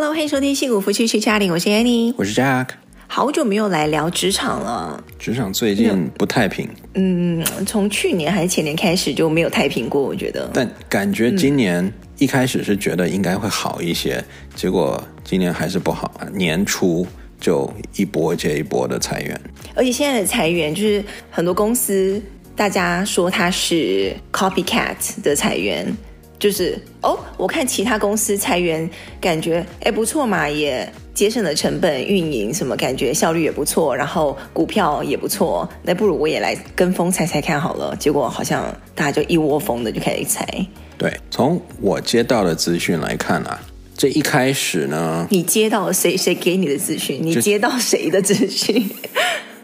Hello，欢迎收听《戏骨夫妻去家里》，我是 Annie，我是 Jack。好久没有来聊职场了，职场最近不太平。嗯，从去年还是前年开始就没有太平过，我觉得。但感觉今年一开始是觉得应该会好一些，嗯、结果今年还是不好。年初就一波接一波的裁员，而且现在的裁员就是很多公司，大家说它是 copycat 的裁员。就是哦，我看其他公司裁员，感觉哎不错嘛，也节省了成本，运营什么感觉效率也不错，然后股票也不错，那不如我也来跟风裁裁看好了。结果好像大家就一窝蜂的就开始裁。对，从我接到的资讯来看啊，这一开始呢，你接到谁？谁给你的资讯？你接到谁的资讯？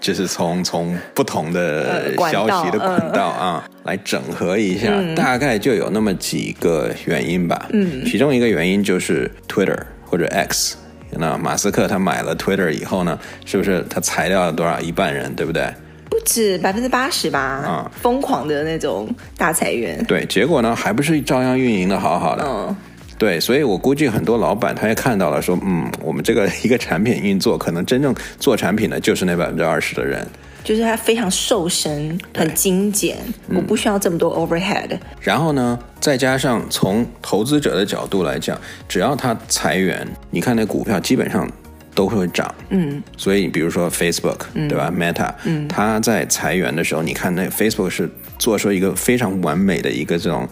就是从从不同的消息的管道啊、呃、来整合一下、嗯，大概就有那么几个原因吧。嗯，其中一个原因就是 Twitter 或者 X，那马斯克他买了 Twitter 以后呢，是不是他裁掉了多少一半人，对不对？不止百分之八十吧？啊、嗯，疯狂的那种大裁员。对，结果呢，还不是照样运营的好好的。嗯。对，所以我估计很多老板他也看到了，说，嗯，我们这个 一个产品运作，可能真正做产品的就是那百分之二十的人，就是他非常瘦身，很精简，我不需要这么多 overhead。然后呢，再加上从投资者的角度来讲，只要他裁员，你看那股票基本上都会涨。嗯，所以比如说 Facebook，对吧？嗯，Meta，嗯，他在裁员的时候，你看那 Facebook 是做出一个非常完美的一个这种。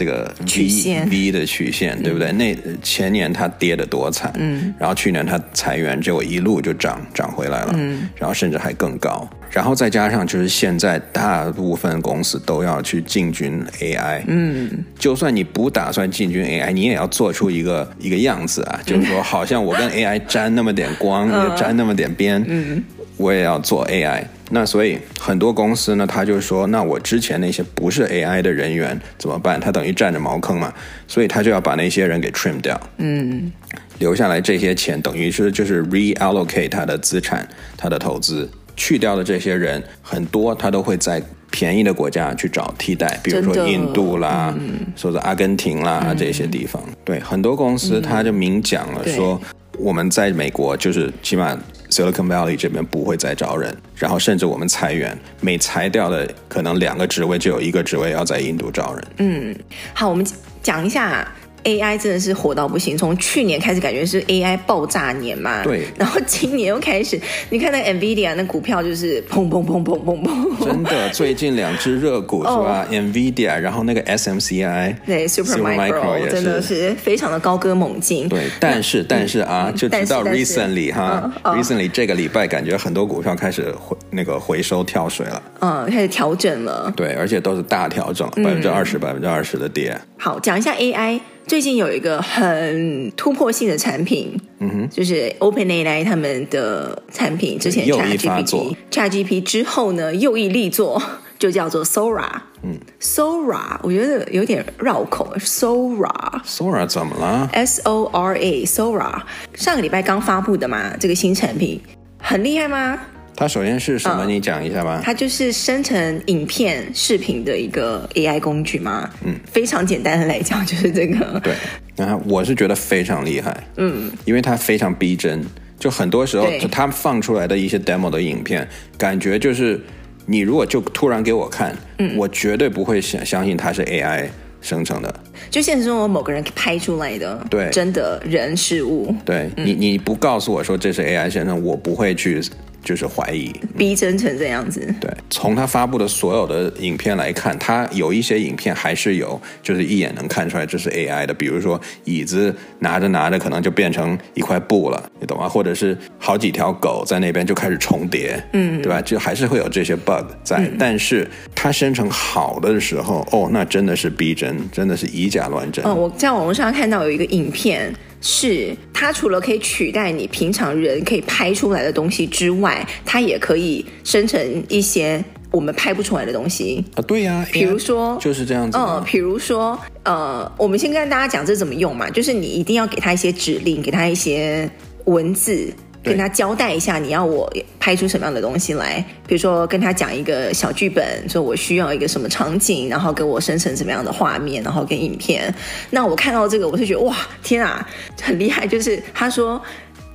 这个 V, 曲线。V 的曲线，对不对？嗯、那前年它跌得多惨，嗯，然后去年它裁员，结果一路就涨涨回来了，嗯，然后甚至还更高，然后再加上就是现在大部分公司都要去进军 AI，嗯，就算你不打算进军 AI，你也要做出一个一个样子啊，就是说好像我跟 AI 沾那么点光，嗯、沾那么点边，嗯，我也要做 AI。那所以很多公司呢，他就说，那我之前那些不是 AI 的人员怎么办？他等于占着茅坑嘛，所以他就要把那些人给 trim 掉，嗯，留下来这些钱，等于是就是 reallocate 他的资产，他的投资，去掉的这些人很多，他都会在便宜的国家去找替代，比如说印度啦，说是阿根廷啦、嗯、这些地方。对，很多公司他就明讲了说，我们在美国就是起码。Silicon Valley 这边不会再招人，然后甚至我们裁员，每裁掉的可能两个职位就有一个职位要在印度招人。嗯，好，我们讲一下。AI 真的是火到不行，从去年开始感觉是 AI 爆炸年嘛，对，然后今年又开始，你看那个 NVIDIA 那股票就是砰砰砰砰砰砰，真的，最近两只热股是吧？NVIDIA，然后那个 SMCI，对，Supermicro 真的是非常的高歌猛进。对，但是但是啊，嗯、就直到 recently 哈、嗯、，recently 这个礼拜感觉很多股票开始回那个回收跳水了，嗯，开始调整了，对，而且都是大调整，百分之二十、百分之二十的跌。好，讲一下 AI。最近有一个很突破性的产品，嗯哼，就是 OpenAI 他们的产品，之前 ChatGPT，ChatGPT 之后呢又一力作，就叫做 Sora，嗯，Sora，我觉得有点绕口，Sora，Sora 怎么了？S O R A，Sora，上个礼拜刚发布的嘛，这个新产品很厉害吗？它首先是什么？你讲一下吧。它就是生成影片、视频的一个 AI 工具嘛。嗯，非常简单的来讲，就是这个。对，然后我是觉得非常厉害。嗯，因为它非常逼真，就很多时候就它放出来的一些 demo 的影片，感觉就是你如果就突然给我看，嗯，我绝对不会相相信它是 AI 生成的。就现实中有某个人拍出来的，对，真的人事物。对、嗯、你，你不告诉我说这是 AI 生成，我不会去。就是怀疑，逼真成这样子。对，从他发布的所有的影片来看，他有一些影片还是有，就是一眼能看出来这是 AI 的。比如说椅子拿着拿着，可能就变成一块布了，你懂吗？或者是好几条狗在那边就开始重叠，嗯，对吧？就还是会有这些 bug 在。嗯、但是它生成好的时候，哦，那真的是逼真，真的是以假乱真。哦，我在网络上看到有一个影片。是它除了可以取代你平常人可以拍出来的东西之外，它也可以生成一些我们拍不出来的东西啊。对呀，比如说就是这样子。嗯，比如说呃，我们先跟大家讲这怎么用嘛，就是你一定要给它一些指令，给它一些文字。跟他交代一下你要我拍出什么样的东西来，比如说跟他讲一个小剧本，说我需要一个什么场景，然后给我生成什么样的画面，然后跟影片。那我看到这个，我就觉得哇，天啊，很厉害！就是他说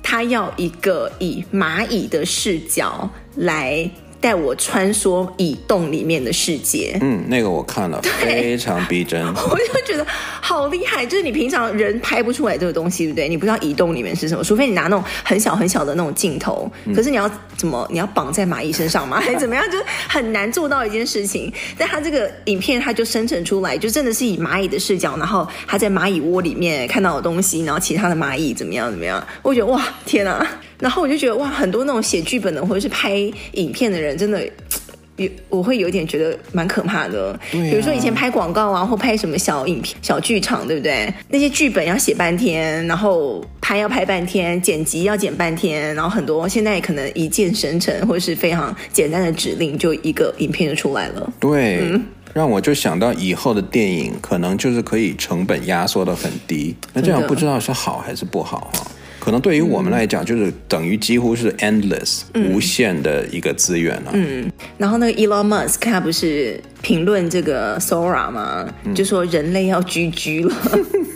他要一个以蚂蚁的视角来。带我穿梭蚁洞里面的世界，嗯，那个我看了，非常逼真。我就觉得好厉害，就是你平常人拍不出来这个东西，对不对？你不知道蚁洞里面是什么，除非你拿那种很小很小的那种镜头。可是你要怎么？你要绑在蚂蚁身上吗？还是怎么样？就很难做到一件事情。但他这个影片，他就生成出来，就真的是以蚂蚁的视角，然后他在蚂蚁窝里面看到的东西，然后其他的蚂蚁怎么样怎么样？我觉得哇，天啊！然后我就觉得哇，很多那种写剧本的或者是拍影片的人，真的有我会有点觉得蛮可怕的。啊。比如说以前拍广告啊，或拍什么小影片、小剧场，对不对？那些剧本要写半天，然后拍要拍半天，剪辑要剪半天，然后很多现在可能一键生成或者是非常简单的指令，就一个影片就出来了。对，嗯，让我就想到以后的电影可能就是可以成本压缩的很低，那这样不知道是好还是不好哈。可能对于我们来讲，就是等于几乎是 endless、嗯、无限的一个资源了、啊。嗯，然后那个 Elon Musk 他不是评论这个 Sora 吗？嗯、就说人类要 GG 了，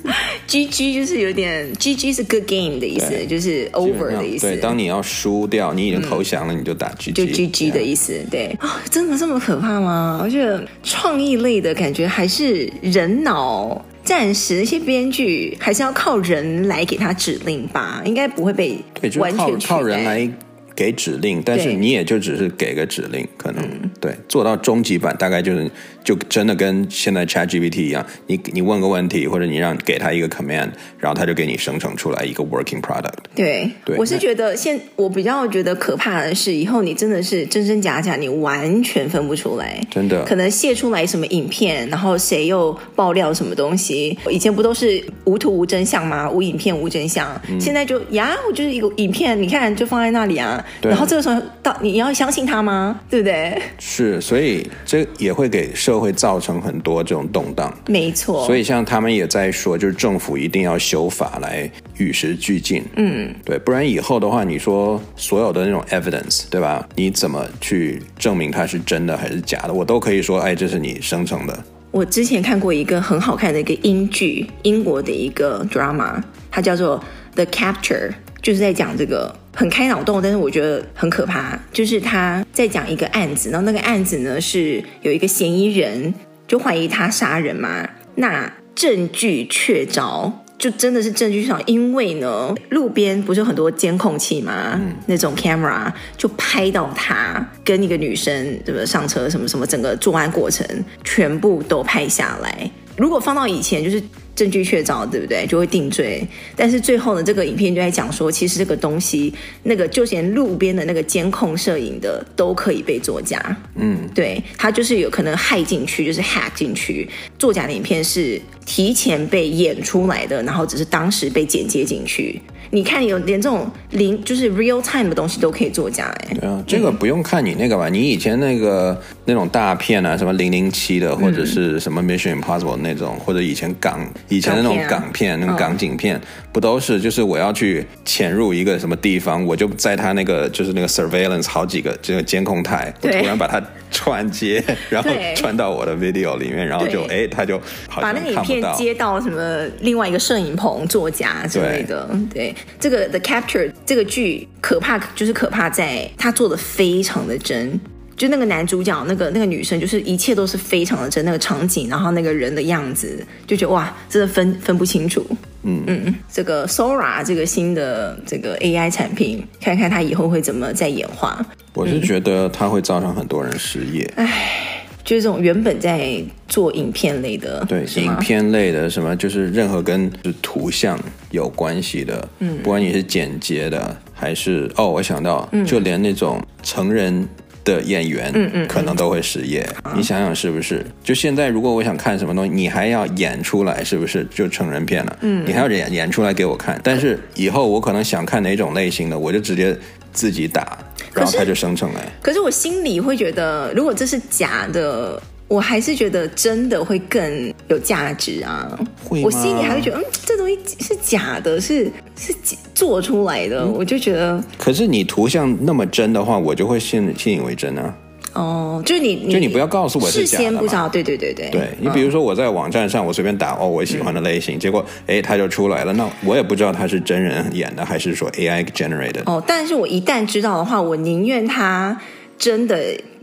GG 就是有点 GG 是 good game 的意思，就是 over 的意思。对，当你要输掉，你已经投降了，嗯、你就打 GG，就 GG 的意思。对啊、哦，真的这么可怕吗？我觉得创意类的感觉还是人脑。暂时，一些编剧还是要靠人来给他指令吧，应该不会被完全。靠靠人来给指令，但是你也就只是给个指令，可能、嗯、对做到终极版，大概就是。就真的跟现在 ChatGPT 一样，你你问个问题，或者你让给他一个 command，然后他就给你生成出来一个 working product。对，对我是觉得现我比较觉得可怕的是，以后你真的是真真假假，你完全分不出来。真的，可能泄出来什么影片，然后谁又爆料什么东西？以前不都是无图无真相吗？无影片无真相。嗯、现在就呀，我就是一个影片，你看就放在那里啊。对然后这个时候到你要相信他吗？对不对？是，所以这也会给社会造成很多这种动荡，没错。所以像他们也在说，就是政府一定要修法来与时俱进。嗯，对，不然以后的话，你说所有的那种 evidence，对吧？你怎么去证明它是真的还是假的？我都可以说，哎，这是你生成的。我之前看过一个很好看的一个英剧，英国的一个 drama，它叫做《The Capture》。就是在讲这个很开脑洞，但是我觉得很可怕。就是他在讲一个案子，然后那个案子呢是有一个嫌疑人，就怀疑他杀人嘛。那证据确凿，就真的是证据确凿，因为呢路边不是有很多监控器嘛，嗯、那种 camera 就拍到他跟一个女生怎么上车，什么什么，整个作案过程全部都拍下来。如果放到以前，就是。证据确凿，对不对？就会定罪。但是最后呢，这个影片就在讲说，其实这个东西，那个就连路边的那个监控摄影的都可以被作假。嗯，对，他就是有可能害进去，就是 hack 进去，作假的影片是提前被演出来的，然后只是当时被剪接进去。你看，有连这种零就是 real time 的东西都可以作假，哎。对啊，这个不用看你那个吧？你以前那个那种大片啊，什么零零七的，或者是什么 Mission Impossible 那种，或者以前港以前的那种港片，那种港警片，不都是就是我要去潜入一个什么地方，我就在他那个就是那个 surveillance 好几个这个监控台，我突然把它串接，然后串到我的 video 里面，然后就哎，他就把那个影片接到什么另外一个摄影棚作家之类的，对。这个 The Capture 这个剧可怕，就是可怕在他做的非常的真，就那个男主角，那个那个女生，就是一切都是非常的真，那个场景，然后那个人的样子，就觉得哇，真的分分不清楚。嗯嗯，这个 Sora 这个新的这个 AI 产品，看看它以后会怎么再演化。我是觉得它会造成很多人失业。唉。就是这种原本在做影片类的，对，影片类的什么，就是任何跟就是图像有关系的，嗯，不管你是剪接的还是哦，我想到，就连那种成人的演员，嗯嗯，可能都会失业。你想想是不是？就现在，如果我想看什么东西，你还要演出来，是不是就成人片了？嗯，你还要演演出来给我看。但是以后我可能想看哪种类型的，我就直接自己打。然后它就生成了。可是我心里会觉得，如果这是假的，我还是觉得真的会更有价值啊。会？我心里还会觉得，嗯，这东西是假的，是是做出来的，嗯、我就觉得。可是你图像那么真的话，我就会信信以为真啊。哦，就是你，就你不要告诉我是假的。事先不知道，对对对对。对，你比如说我在网站上，我随便打哦，我喜欢的类型，嗯、结果哎，它就出来了，那我也不知道它是真人演的还是说 AI generated。哦，但是我一旦知道的话，我宁愿它真的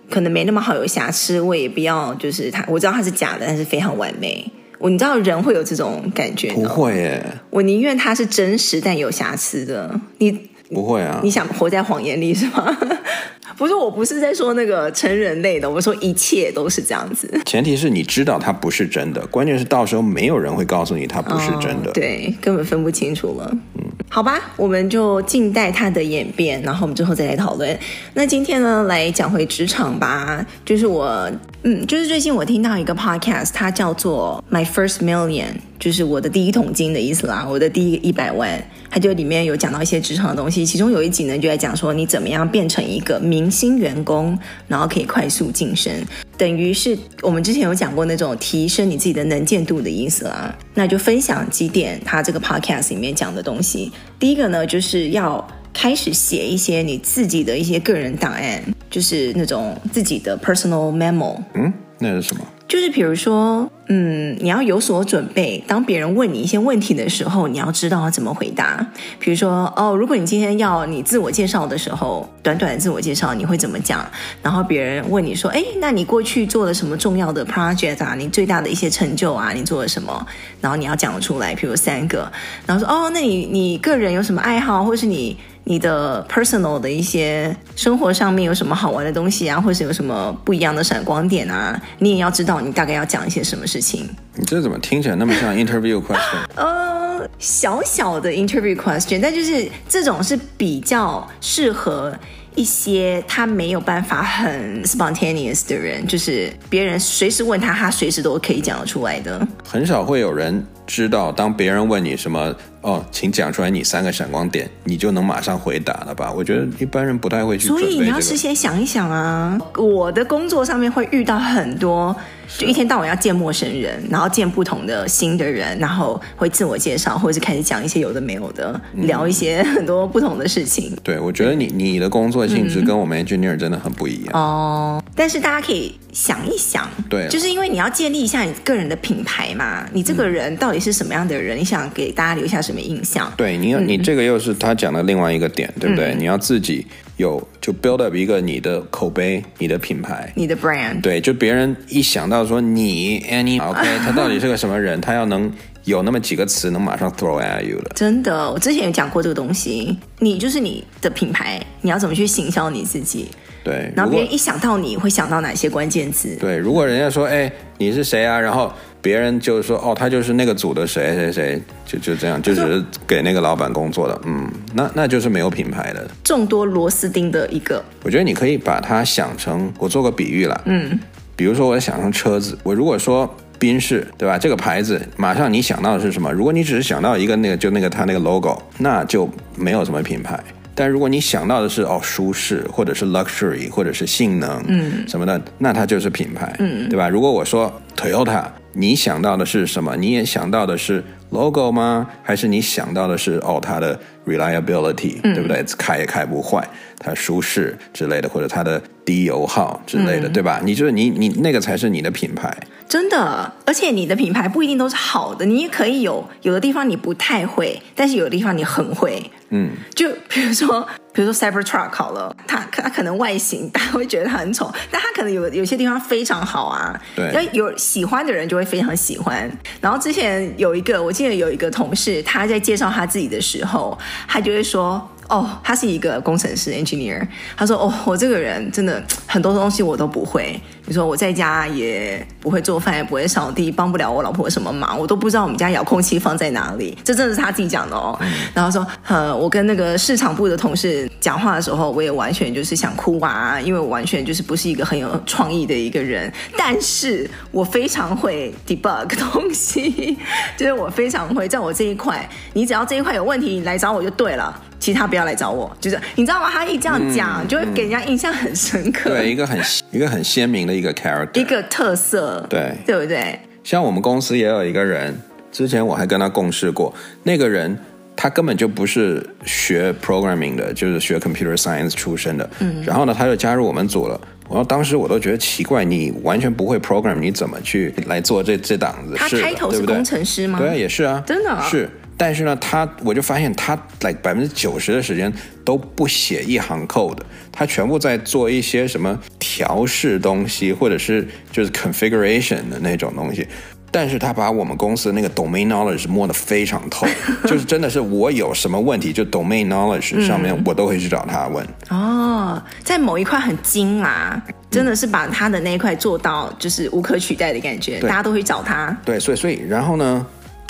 可能没那么好有瑕疵，我也不要就是它，我知道它是假的，但是非常完美。我你知道人会有这种感觉？不会耶，我宁愿它是真实但有瑕疵的。你不会啊？你想活在谎言里是吗？不是，我不是在说那个成人类的，我说一切都是这样子。前提是你知道它不是真的，关键是到时候没有人会告诉你它不是真的。哦，对，根本分不清楚了。嗯，好吧，我们就静待它的演变，然后我们之后再来讨论。那今天呢，来讲回职场吧，就是我，嗯，就是最近我听到一个 podcast，它叫做 My First Million，就是我的第一桶金的意思啦，我的第一一百万。他就里面有讲到一些职场的东西，其中有一集呢，就在讲说你怎么样变成一个明星员工，然后可以快速晋升，等于是我们之前有讲过那种提升你自己的能见度的意思啦。那就分享几点他这个 podcast 里面讲的东西。第一个呢，就是要开始写一些你自己的一些个人档案，就是那种自己的 personal memo。嗯，那是什么？就是比如说，嗯，你要有所准备。当别人问你一些问题的时候，你要知道怎么回答。比如说，哦，如果你今天要你自我介绍的时候，短短的自我介绍，你会怎么讲？然后别人问你说，哎，那你过去做了什么重要的 project 啊？你最大的一些成就啊？你做了什么？然后你要讲出来，比如三个。然后说，哦，那你你个人有什么爱好，或是你？你的 personal 的一些生活上面有什么好玩的东西啊，或是有什么不一样的闪光点啊？你也要知道你大概要讲一些什么事情。你这怎么听起来那么像 interview question？呃，小小的 interview question，但就是这种是比较适合一些他没有办法很 spontaneous 的人，就是别人随时问他，他随时都可以讲得出来的。很少会有人知道，当别人问你什么。哦，请讲出来你三个闪光点，你就能马上回答了吧？我觉得一般人不太会去这个。所以你要事先想一想啊。我的工作上面会遇到很多，就一天到晚要见陌生人，然后见不同的新的人，然后会自我介绍，或者是开始讲一些有的没有的，嗯、聊一些很多不同的事情。对，我觉得你你的工作性质跟我们 engineer 真的很不一样。嗯、哦，但是大家可以想一想，对，就是因为你要建立一下你个人的品牌嘛，你这个人到底是什么样的人？嗯、你想给大家留下什么？印象对，你要你这个又是他讲的另外一个点，嗯、对不对？你要自己有就 build up 一个你的口碑、你的品牌、你的 brand。对，就别人一想到说你 Annie，OK，他到底是个什么人？他要能有那么几个词，能马上 throw at you 的。真的，我之前有讲过这个东西。你就是你的品牌，你要怎么去行销你自己？对，然后别人一想到你会想到哪些关键词？对，如果人家说哎你是谁啊？然后。别人就是说哦，他就是那个组的谁谁谁，就就这样，就只是给那个老板工作的，嗯，那那就是没有品牌的，众多螺丝钉的一个。我觉得你可以把它想成，我做个比喻啦，嗯，比如说我想成车子，我如果说宾士，对吧？这个牌子，马上你想到的是什么？如果你只是想到一个那个，就那个它那个 logo，那就没有什么品牌。但如果你想到的是哦舒适，或者是 luxury，或者是性能，嗯，什么的，那它就是品牌，嗯，对吧？如果我说 Toyota。你想到的是什么？你也想到的是 logo 吗？还是你想到的是哦，它的 reliability，嗯，对不对？开也开不坏，它舒适之类的，或者它的低油耗之类的，嗯，对吧？你就是你，你那个才是你的品牌。真的，而且你的品牌不一定都是好的，你也可以有有的地方你不太会，但是有的地方你很会。嗯，就比如说，比如说 Cybertruck 好了，它它可能外形大家会觉得它很丑，但它可能有有些地方非常好啊。对，要有喜欢的人就会非常喜欢。然后之前有一个，我记得有一个同事，他在介绍他自己的时候，他就会说。哦，他是一个工程师 engineer。他说：“哦，我这个人真的很多东西我都不会。你说我在家也不会做饭，也不会扫地，帮不了我老婆什么忙，我都不知道我们家遥控器放在哪里。这真的是他自己讲的哦。嗯、然后说，呃，我跟那个市场部的同事讲话的时候，我也完全就是想哭啊，因为我完全就是不是一个很有创意的一个人。但是我非常会 debug 东西，就是我非常会在我这一块，你只要这一块有问题，你来找我就对了。”其他不要来找我，就是你知道吗？他一这样讲，嗯、就会给人家印象很深刻。对，一个很一个很鲜明的一个 character，一个特色，对，对不对？像我们公司也有一个人，之前我还跟他共事过，那个人他根本就不是学 programming 的，就是学 computer science 出身的，嗯，然后呢，他就加入我们组了。然后当时我都觉得奇怪，你完全不会 program，你怎么去来做这这档子？他开头是工程师吗？对，啊，也是啊，真的啊，是。但是呢，他我就发现他，like 百分之九十的时间都不写一行 code，他全部在做一些什么调试东西，或者是就是 configuration 的那种东西。但是他把我们公司的那个 domain knowledge 摸得非常透，就是真的是我有什么问题，就 domain knowledge 上面我都会去找他问。嗯、哦，在某一块很精啊，真的是把他的那一块做到就是无可取代的感觉，大家都会找他。对，所以所以然后呢，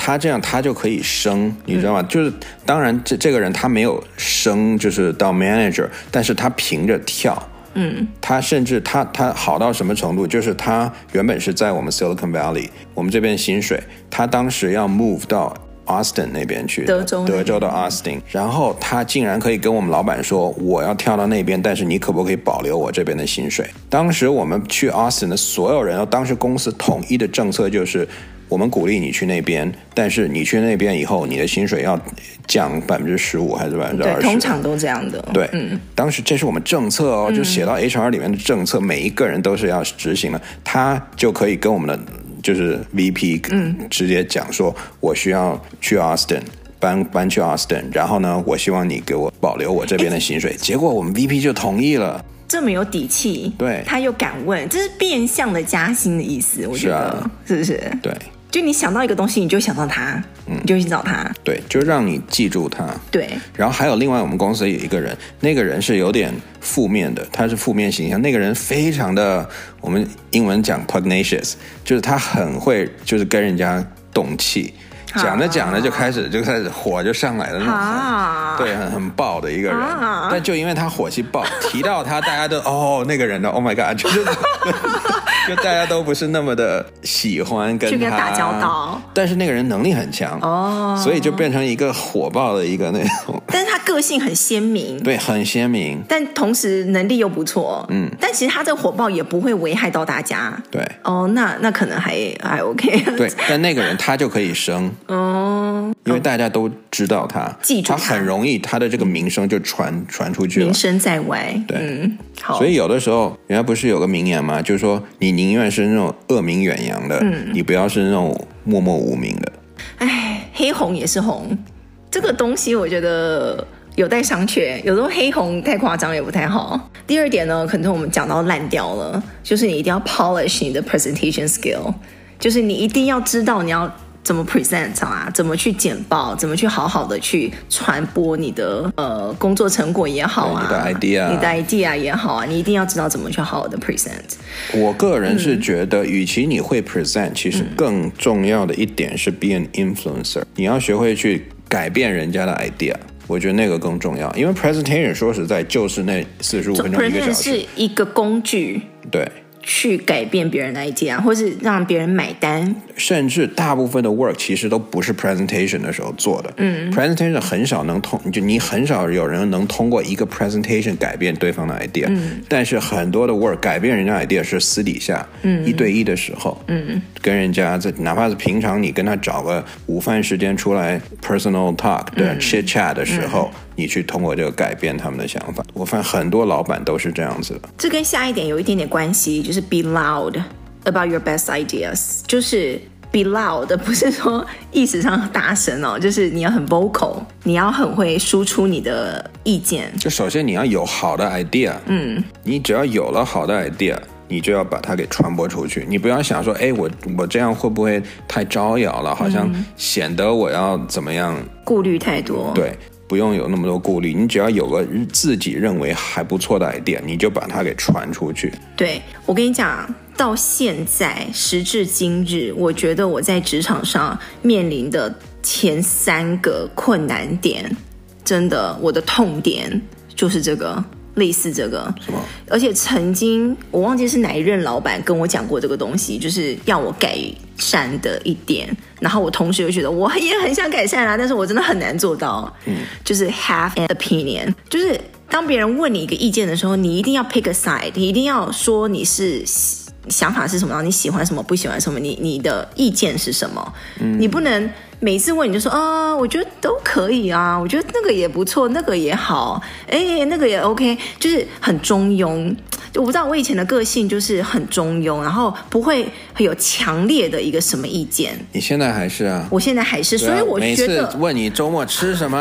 他这样他就可以升，你知道吗？嗯、就是当然这这个人他没有升，就是到 manager，但是他凭着跳。嗯，他甚至他他好到什么程度？就是他原本是在我们 Silicon Valley，我们这边薪水，他当时要 move 到 Austin 那边去，德州德州的 Austin，然后他竟然可以跟我们老板说，我要跳到那边，但是你可不可以保留我这边的薪水？当时我们去 Austin 的所有人，当时公司统一的政策就是。我们鼓励你去那边，但是你去那边以后，你的薪水要降百分之十五还是百分之二十？通常都这样的。对，嗯，当时这是我们政策哦，就写到 HR 里面的政策，嗯、每一个人都是要执行的。他就可以跟我们的就是 VP 嗯直接讲说，我需要去 Austin 搬搬去 Austin，然后呢，我希望你给我保留我这边的薪水。结果我们 VP 就同意了。这么有底气，对，他又敢问，这是变相的加薪的意思，我觉得是不是？对。就你想到一个东西，你就想到他，嗯，你就去找他，对，就让你记住他，对。然后还有另外，我们公司有一个人，那个人是有点负面的，他是负面形象。那个人非常的，我们英文讲 pugnacious，就是他很会，就是跟人家动气。讲着讲着就开始就开始火就上来了那种，啊、对，很很爆的一个人。啊、但就因为他火气爆，提到他，大家都 哦那个人的，Oh my God，就 是就大家都不是那么的喜欢跟他，跟他打交道。但是那个人能力很强哦，所以就变成一个火爆的一个那种。但是他个性很鲜明，对，很鲜明。但同时能力又不错，嗯。但其实他这个火爆也不会危害到大家，对。哦，那那可能还还 OK。对，但那个人他就可以升。哦，因为大家都知道他，记住他，他很容易，他的这个名声就传传出去了，名声在外。对，嗯，好。所以有的时候，人家不是有个名言吗？就是说，你宁愿是那种恶名远扬的，嗯，你不要是那种默默无名的。哎，黑红也是红，这个东西我觉得有待商榷。有时候黑红太夸张也不太好。第二点呢，可能我们讲到烂掉了，就是你一定要 polish 你的 presentation skill，就是你一定要知道你要。怎么 present 啊？怎么去简报？怎么去好好的去传播你的呃工作成果也好啊？你的 idea，你的 idea 也好啊，你一定要知道怎么去好好的 present。我个人是觉得，与其你会 present，其实更重要的一点是 be an influencer。你要学会去改变人家的 idea，我觉得那个更重要。因为 presentation 说实在就是那四十五分钟一个小时，是一个工具。对。去改变别人的 idea，或是让别人买单，甚至大部分的 work 其实都不是 presentation 的时候做的。嗯，presentation 很少能通，就你很少有人能通过一个 presentation 改变对方的 idea。嗯，但是很多的 work 改变人家 idea 是私底下，嗯，一对一的时候，嗯，跟人家在哪怕是平常你跟他找个午饭时间出来 personal talk 对、嗯、chit chat 的时候。嗯你去通过这个改变他们的想法，我发现很多老板都是这样子的。这跟下一点有一点点关系，就是 be loud about your best ideas，就是 be loud，不是说意识上大声哦，就是你要很 vocal，你要很会输出你的意见。就首先你要有好的 idea，嗯，你只要有了好的 idea，你就要把它给传播出去。你不要想说，哎，我我这样会不会太招摇了？好像显得我要怎么样？顾虑太多。对。不用有那么多顾虑，你只要有个自己认为还不错的 idea，你就把它给传出去。对，我跟你讲，到现在时至今日，我觉得我在职场上面临的前三个困难点，真的，我的痛点就是这个。类似这个？而且曾经我忘记是哪一任老板跟我讲过这个东西，就是要我改善的一点。然后我同时又觉得我也很想改善啊，但是我真的很难做到。嗯，就是 have an opinion，就是当别人问你一个意见的时候，你一定要 pick a side，你一定要说你是想法是什么，然后你喜欢什么，不喜欢什么，你你的意见是什么？嗯，你不能每次问你就说啊，我觉得都可以啊，我觉得那个也不错，那个也好，哎，那个也 OK，就是很中庸。我不知道我以前的个性就是很中庸，然后不会很有强烈的一个什么意见。你现在还是啊？我现在还是，啊、所以我觉得每次问你周末吃什么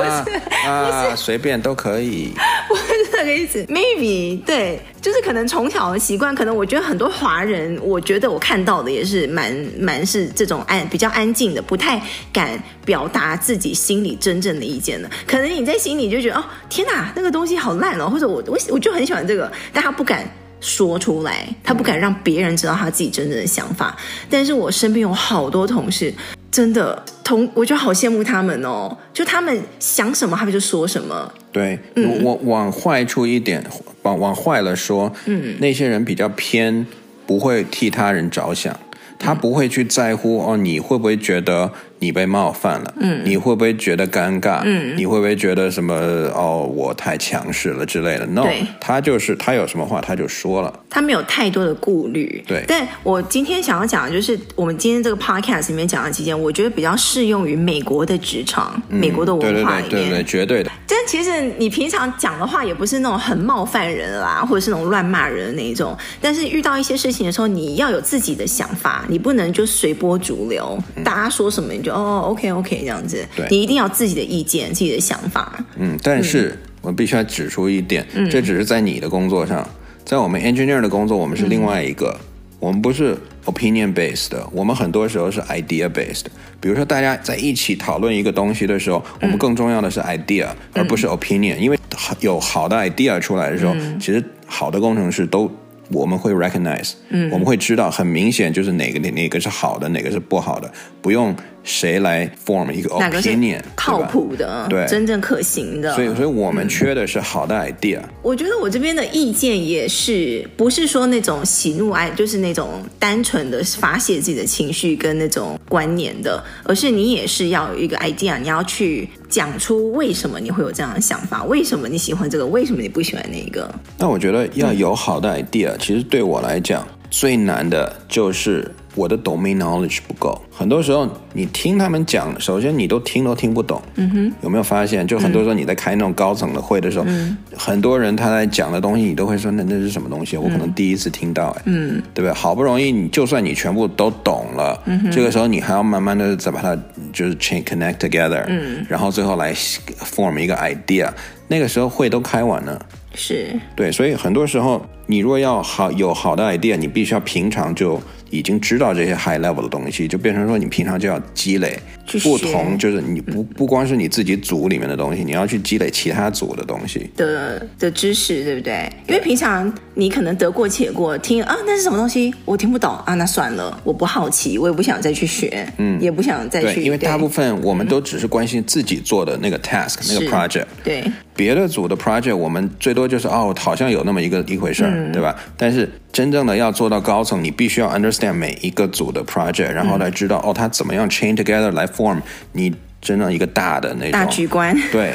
啊，随便都可以。我是这个意思，maybe 对，就是可能从小的习惯，可能我觉得很多华人，我觉得我看到的也是蛮蛮是这种安比较安静的，不太敢表达自己心里真正的意见的。可能你在心里就觉得哦，天哪，那个东西好烂哦，或者我我我就很喜欢这个，但他不敢。说出来，他不敢让别人知道他自己真正的想法。但是我身边有好多同事，真的同，我就好羡慕他们哦。就他们想什么，他们就说什么。对，嗯、我往坏处一点，往往坏了说，嗯，那些人比较偏，不会替他人着想，他不会去在乎哦，你会不会觉得。你被冒犯了，嗯，你会不会觉得尴尬？嗯，你会不会觉得什么？哦，我太强势了之类的？No，他就是他有什么话他就说了，他没有太多的顾虑。对，但我今天想要讲的就是我们今天这个 podcast 里面讲的几件，我觉得比较适用于美国的职场、嗯、美国的文化里面，对对对，对，绝对的。但其实你平常讲的话也不是那种很冒犯人啦，或者是那种乱骂人的那一种。但是遇到一些事情的时候，你要有自己的想法，你不能就随波逐流，嗯、大家说什么。就哦，OK OK，这样子，对，你一定要自己的意见、自己的想法。嗯，但是、嗯、我必须要指出一点，嗯，这只是在你的工作上，在我们 engineer 的工作，我们是另外一个，嗯、我们不是 opinion based 的，我们很多时候是 idea based。比如说，大家在一起讨论一个东西的时候，我们更重要的是 idea，、嗯、而不是 opinion，因为有好的 idea 出来的时候，嗯、其实好的工程师都。我们会 recognize，嗯，我们会知道很明显就是哪个哪个是好的，哪个是不好的，不用谁来 form 一个 opinion，靠谱的，对，真正可行的。所以，所以我们缺的是好的 idea。我觉得我这边的意见也是，不是说那种喜怒哀，就是那种单纯的发泄自己的情绪跟那种观念的，而是你也是要有一个 idea，你要去讲出为什么你会有这样的想法，为什么你喜欢这个，为什么你不喜欢那个。那我觉得要有好的 idea，嗯，其实对我来讲最难的就是。我的 domain knowledge 不够，很多时候你听他们讲，首先你都听都听不懂。嗯哼，有没有发现？就很多时候你在开那种高层的会的时候，嗯、很多人他在讲的东西，你都会说那那是什么东西？我可能第一次听到，哎，嗯，对不对？好不容易你就算你全部都懂了，这个时候你还要慢慢的再把它就是 chain connect together，嗯，然后最后来 form 一个 idea，那个时候会都开完了。是，对，所以很多时候你如果要好有好的 idea，你必须要平常就。已经知道这些 high level 的东西，就变成说你平常就要积累不同，就是你不不光是你自己组里面的东西，你要去积累其他组的东西。的的知识，对不对？因为平常你可能得过且过，听啊那是什么东西，我听不懂啊，那算了，我不好奇，我也不想再去学，嗯，也不想再去，对，因为大部分我们都只是关心自己做的那个 task，嗯，那个 project，对，别的组的 project 我们最多就是哦，好像有那么一个一回事儿，嗯，对吧？但是真正的要做到高层，你必须要 understand 每一个组的 project，然后来知道、嗯、哦，它怎么样 chain together 来 form 你真正一个大的那种大局观。对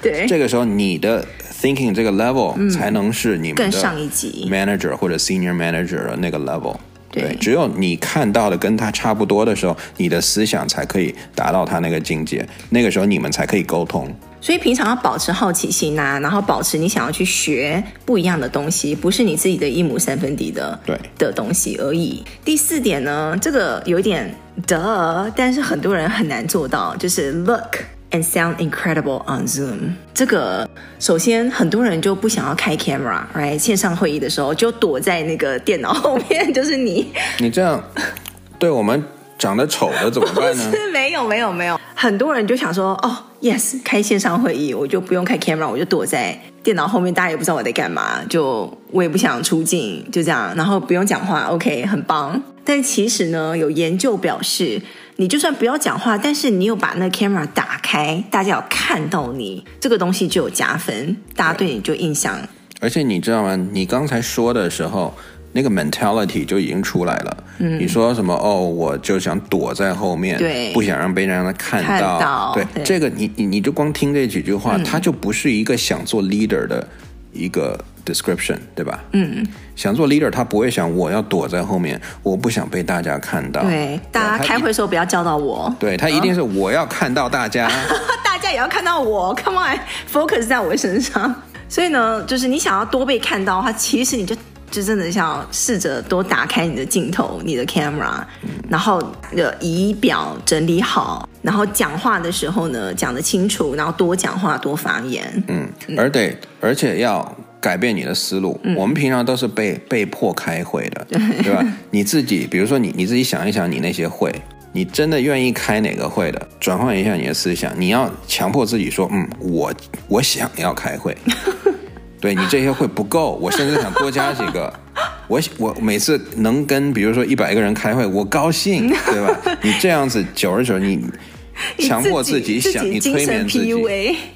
对，这个时候你的 thinking 这个 level、嗯、才能是你们更上一级 manager 或者 senior manager 的那个 level。对，对，只有你看到的跟他差不多的时候，你的思想才可以达到他那个境界。那个时候你们才可以沟通。所以平常要保持好奇心呐，然后保持你想要去学不一样的东西，不是你自己的一亩三分地的对的东西而已。第四点呢，这个有一点得，但是很多人很难做到，就是 look and sound incredible on Zoom。这个首先很多人就不想要开 camera，right？线上会议的时候就躲在那个电脑后面，就是你。你这样对我们长得丑的怎么办呢？是没有没有没有，很多人就想说哦。Yes，开线上会议，我就不用开 camera，我就躲在电脑后面，大家也不知道我在干嘛，就我也不想出镜，就这样，然后不用讲话，OK，很棒。但其实呢，有研究表示，你就算不要讲话，但是你有把那个 camera 打开，大家有看到你，这个东西就有加分，大家对你就印象。而且你知道吗？你刚才说的时候。那个 mentality 就已经出来了。嗯，你说什么？哦，我就想躲在后面，对，不想让被人家看到。看到对，对，这个你你你就光听这几句话，嗯，他就不是一个想做 leader 的一个 description，对吧？嗯，想做 leader，他不会想我要躲在后面，我不想被大家看到。对，大家开会的时候不要叫到我。对，他一定是我要看到大家，大家也要看到我。Come on，focus 在我身上。所以呢，就是你想要多被看到的话，其实你就就真的想要试着多打开你的镜头、你的 camera，然后的仪表整理好，然后讲话的时候呢，讲得清楚，然后多讲话、多发言。嗯，而得而且要改变你的思路。嗯、我们平常都是被被迫开会的，对，对吧？你自己，比如说你你自己想一想，你那些会。你真的愿意开哪个会的？转换一下你的思想，你要强迫自己说，嗯，我我想要开会。对，你这些会不够，我甚至想多加几个。我我每次能跟比如说一百个人开会，我高兴，对吧？你这样子久而久之，你强迫自己想，你催眠自己，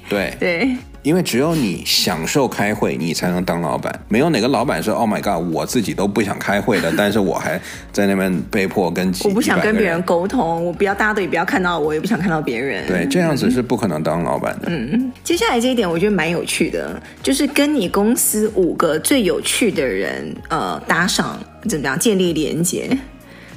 对对。因为只有你享受开会，你才能当老板。没有哪个老板说：“Oh my god，我自己都不想开会的，但是我还在那边被迫跟。”我不想跟别人沟通，我不要大家都也不要看到我，也不想看到别人。对，这样子是不可能当老板的。嗯，接下来这一点我觉得蛮有趣的，就是跟你公司五个最有趣的人呃搭上，怎么样建立连接。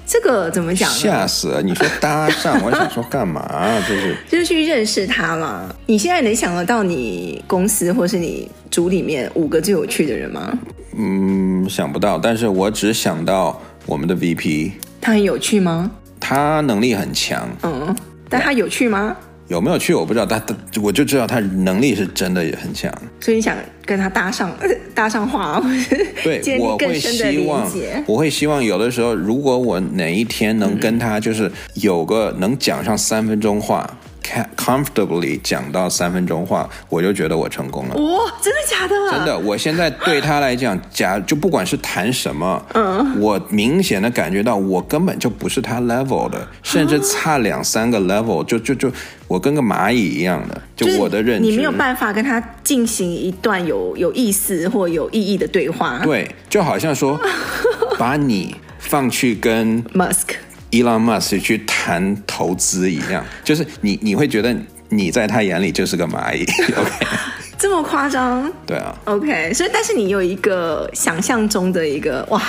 这个怎么讲？吓死了！你说搭讪，我想说干嘛？就是就是去认识他嘛。你现在能想得到你公司或是你组里面五个最有趣的人吗？嗯，想不到。但是我只想到我们的 VP。他很有趣吗？他能力很强。嗯，但他有趣吗？有没有去我不知道，但我就知道他能力是真的也很强。所以你想跟他搭上 搭上话，对，我会希望，我会希望有的时候，如果我哪一天能跟他就是有个能讲上三分钟话。Comfortably 讲到三分钟话，我就觉得我成功了。哇，真的假的？真的，我现在对他来讲，假就不管是谈什么，嗯，我明显的感觉到我根本就不是他 level 的，甚至差两三个 level，就就就我跟个蚂蚁一样的，就我的认知，你没有办法跟他进行一段有有意思或有意义的对话。对，就好像说 把你放去跟 Musk。Elon Musk 去谈投资一样，就是你你会觉得你在他眼里就是个蚂蚁，OK？这么夸张？对啊，OK。所以，但是你有一个想象中的一个哇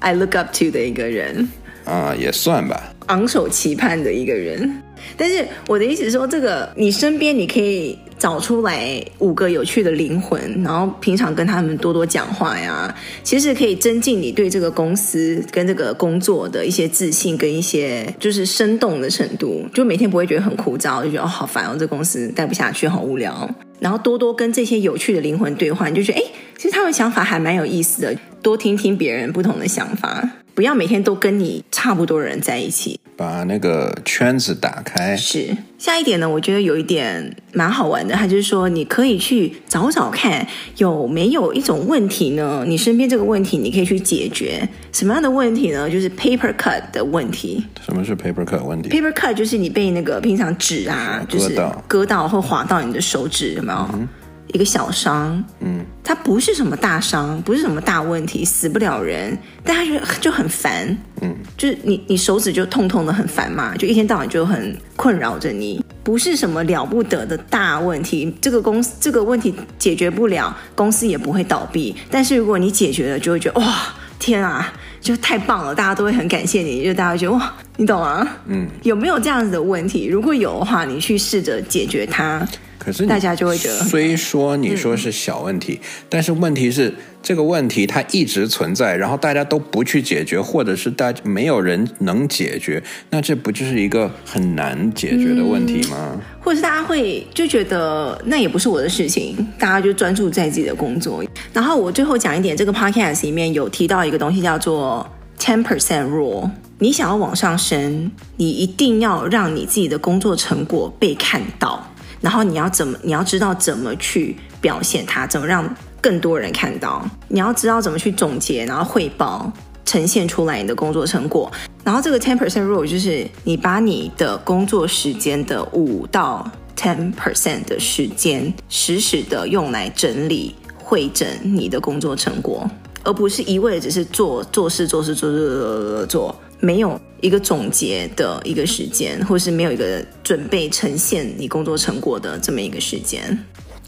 ，I look up to 的一个人啊，也算吧，昂首期盼的一个人。但是我的意思是说，这个你身边你可以找出来五个有趣的灵魂，然后平常跟他们多多讲话呀，其实可以增进你对这个公司跟这个工作的一些自信跟一些就是生动的程度，就每天不会觉得很枯燥，就觉得哦好烦哦，这公司待不下去，好无聊。然后多多跟这些有趣的灵魂对话，你就觉得哎，其实他们想法还蛮有意思的，多听听别人不同的想法。不要每天都跟你差不多人在一起，把那个圈子打开。是下一点呢？我觉得有一点蛮好玩的，它就是说你可以去找找看有没有一种问题呢？你身边这个问题你可以去解决什么样的问题呢？就是 paper cut 的问题。什么是 paper cut 问题？paper cut 就是你被那个平常纸啊，就是割到或划到你的手指，有没有？嗯一个小伤，嗯，它不是什么大伤，不是什么大问题，死不了人，但他就就很烦，嗯，就是你你手指就痛痛的很烦嘛，就一天到晚就很困扰着你，不是什么了不得的大问题，这个公司这个问题解决不了，公司也不会倒闭，但是如果你解决了，就会觉得哇，天啊，就太棒了，大家都会很感谢你，就大家觉得哇，你懂吗？嗯，有没有这样子的问题？如果有的话，你去试着解决它。可是大家就会觉得，虽说你说是小问题，嗯、但是问题是这个问题它一直存在，然后大家都不去解决，或者是大家没有人能解决，那这不就是一个很难解决的问题吗？嗯、或者是大家会就觉得那也不是我的事情，大家就专注在自己的工作。然后我最后讲一点，这个 podcast 里面有提到一个东西叫做 ten percent rule，你想要往上升，你一定要让你自己的工作成果被看到。然后你要怎么？你要知道怎么去表现它，怎么让更多人看到？你要知道怎么去总结，然后汇报，呈现出来你的工作成果。然后这个 ten percent rule 就是你把你的工作时间的五到 ten percent 的时间，实时的用来整理、汇整你的工作成果，而不是一味的只是做做事、做事、做做做做做。没有一个总结的一个时间，或是没有一个准备呈现你工作成果的这么一个时间。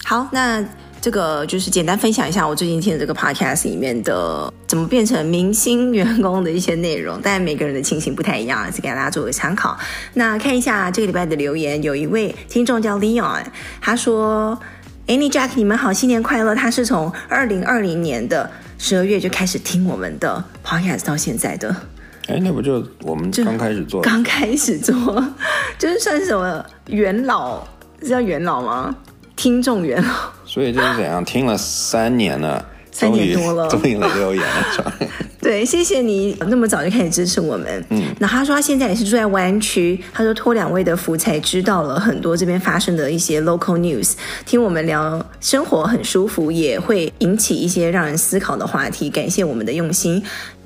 好，那这个就是简单分享一下我最近听的这个 podcast 里面的怎么变成明星员工的一些内容，但每个人的情形不太一样，是给大家做个参考。那看一下这个礼拜的留言，有一位听众叫 Leon，他说：“Annie Jack，你们好，新年快乐！”他是从二零二零年的十二月就开始听我们的 podcast 到现在的。哎，那不就我们刚开始做，刚开始做，就是算是什么元老，是叫元老吗？听众元老。所以就是怎样，听了三年了，三年多了，终于来留言了。对，谢谢你那么早就开始支持我们。嗯，那他说他现在也是住在湾区，他说托两位的福才知道了很多这边发生的一些 local news，听我们聊生活很舒服，也会引起一些让人思考的话题。感谢我们的用心。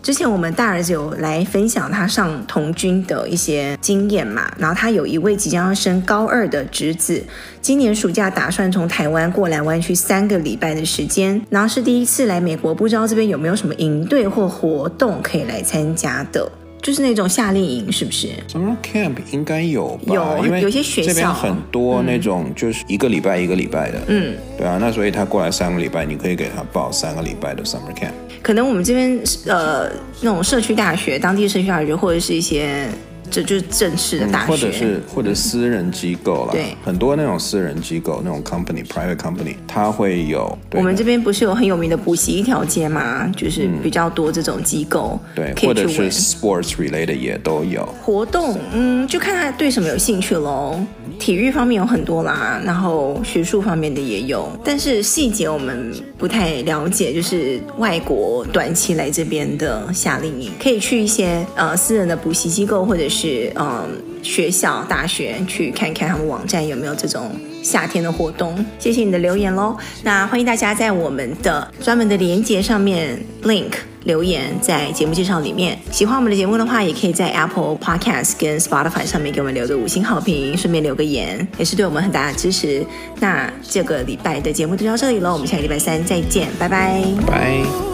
之前我们大儿子有来分享他上童军的一些经验嘛，然后他有一位即将要升高二的侄子，今年暑假打算从台湾过来湾区三个礼拜的时间，然后是第一次来美国，不知道这边有没有什么营队或活动可以来参加的，就是那种夏令营是不是？Summer camp 应该有吧？有，因为有些学校这边很多那种就是一个礼拜一个礼拜的，嗯，对啊，那所以他过来三个礼拜，你可以给他报三个礼拜的 summer camp。可能我们这边呃，那种社区大学、当地社区大学，或者是一些。这就是正式的大学，或者是或者私人机构啦。对，很多那种私人机构，那种 company private company，它会有。我们这边不是有很有名的补习一条街吗？就是比较多这种机构，嗯、对，或者是 sports related 也都有活动。嗯，就看他对什么有兴趣喽。体育方面有很多啦，然后学术方面的也有，但是细节我们不太了解。就是外国短期来这边的夏令营，可以去一些呃私人的补习机构或者是。是嗯，学校、大学去看看他们网站有没有这种夏天的活动。谢谢你的留言喽。那欢迎大家在我们的专门的连接上面 link 留言，在节目介绍里面。喜欢我们的节目的话，也可以在 Apple Podcast 跟 Spotify 上面给我们留个五星好评，顺便留个言，也是对我们很大的支持。那这个礼拜的节目就到这里喽，我们下个礼拜三再见，拜拜，拜。